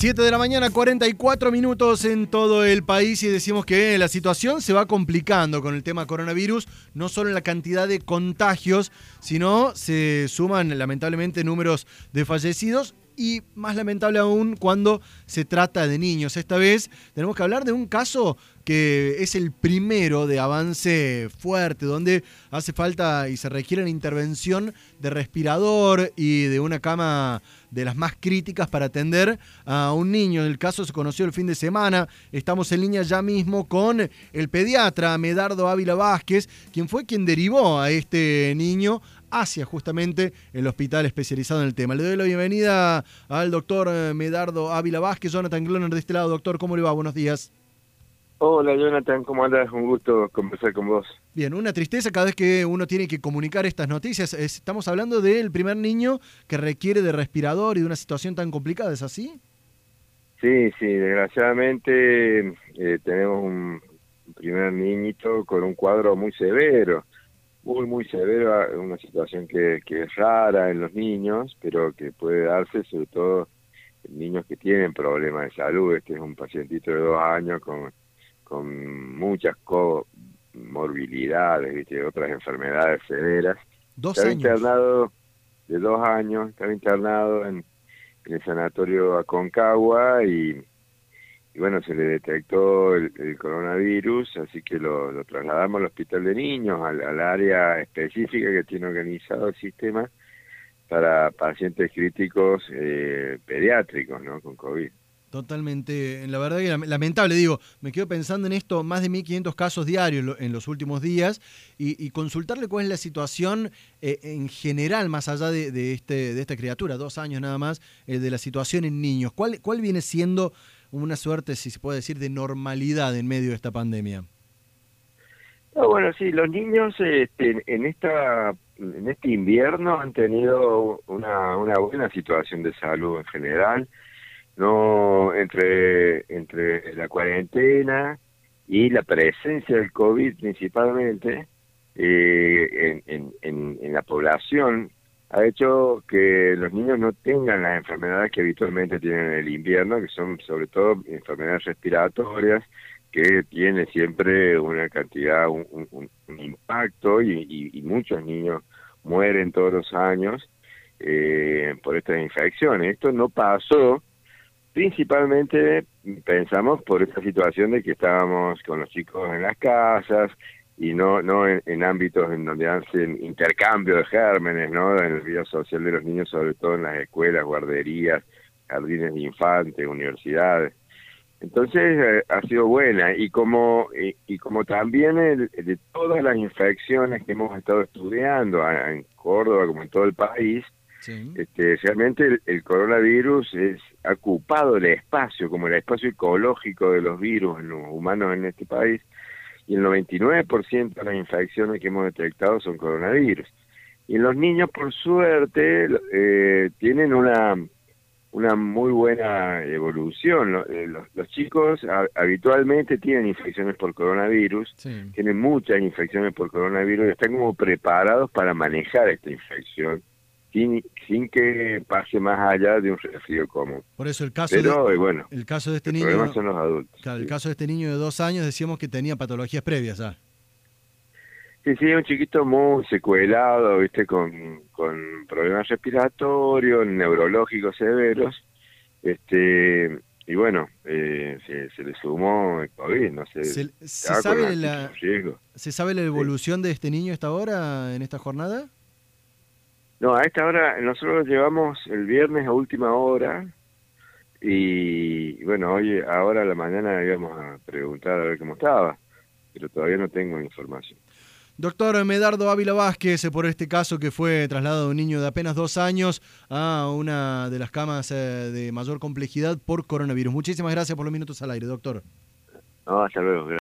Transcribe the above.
7 de la mañana, 44 minutos en todo el país y decimos que la situación se va complicando con el tema coronavirus, no solo en la cantidad de contagios, sino se suman lamentablemente números de fallecidos y más lamentable aún cuando se trata de niños. Esta vez tenemos que hablar de un caso que es el primero de avance fuerte, donde hace falta y se requiere una intervención de respirador y de una cama de las más críticas para atender a un niño. El caso se conoció el fin de semana. Estamos en línea ya mismo con el pediatra Medardo Ávila Vázquez, quien fue quien derivó a este niño hacia justamente el hospital especializado en el tema. Le doy la bienvenida al doctor Medardo Ávila Vázquez, Jonathan Gloner de este lado. Doctor, ¿cómo le va? Buenos días. Hola Jonathan, ¿cómo andas? Un gusto conversar con vos. Bien, una tristeza cada vez que uno tiene que comunicar estas noticias. Estamos hablando del primer niño que requiere de respirador y de una situación tan complicada, ¿es así? Sí, sí, desgraciadamente eh, tenemos un primer niñito con un cuadro muy severo muy, muy severa, una situación que, que es rara en los niños, pero que puede darse sobre todo en niños que tienen problemas de salud. Este es un pacientito de dos años con, con muchas comorbilidades, ¿viste? otras enfermedades severas. Dos estaba años. internado de dos años, estaba internado en, en el sanatorio Aconcagua y y bueno, se le detectó el, coronavirus, así que lo, trasladamos al hospital de niños, al, área específica que tiene organizado el sistema para pacientes críticos eh, pediátricos, ¿no? Con COVID. Totalmente, la verdad que lamentable, digo, me quedo pensando en esto, más de 1.500 casos diarios en los últimos días y, consultarle cuál es la situación eh, en general, más allá de, este, de esta criatura, dos años nada más, eh, de la situación en niños. ¿Cuál, ¿Cuál viene siendo una suerte, si se puede decir, de normalidad en medio de esta pandemia? bueno, sí, los niños este, en esta en este invierno han tenido una, una buena situación de salud en general, no entre entre la cuarentena y la presencia del COVID principalmente eh, en, en, en la población ha hecho que los niños no tengan las enfermedades que habitualmente tienen en el invierno, que son sobre todo enfermedades respiratorias, que tiene siempre una cantidad, un, impacto y, muchos niños mueren todos los años eh, por estas infecciones. Esto no pasó principalmente, pensamos, por esta situación de que estábamos con los chicos en las casas, y no no en, ámbitos en donde hacen intercambio de gérmenes, ¿no? En el vida social de los niños, sobre todo en las escuelas, guarderías, jardines de infantes, universidades. Entonces eh, ha sido buena y como y, como también de todas las infecciones que hemos estado estudiando en Córdoba como en todo el país, este, realmente el, coronavirus es, ha ocupado el espacio como el espacio ecológico de los virus en los humanos en este país y el 99% de las infecciones que hemos detectado son coronavirus. Y los niños, por suerte, eh, tienen una, una muy buena evolución. Eh, los, chicos habitualmente tienen infecciones por coronavirus, tienen muchas infecciones por coronavirus y están como preparados para manejar esta infección sin, sin que pase más allá de un resfrío común. Por eso el caso de, eh, bueno, el caso de este niño son los adultos. el caso de este niño de dos años decíamos que tenía patologías previas ya. Sí, sí, un chiquito muy secuelado, viste, con, con problemas respiratorios, neurológicos severos, este y bueno, eh, se, le sumó el COVID, no sé. ¿Se, sabe la, ¿Se sabe la evolución de este niño hasta ahora, en esta jornada? No, a esta hora nosotros llevamos el viernes a última hora y bueno, hoy ahora a la mañana íbamos a preguntar a ver cómo estaba, pero todavía no tengo información. Doctor Medardo Ávila Vázquez, por este caso que fue trasladado de un niño de apenas dos años a una de las camas eh, de mayor complejidad por coronavirus. Muchísimas gracias por los minutos al aire, doctor. No, hasta luego.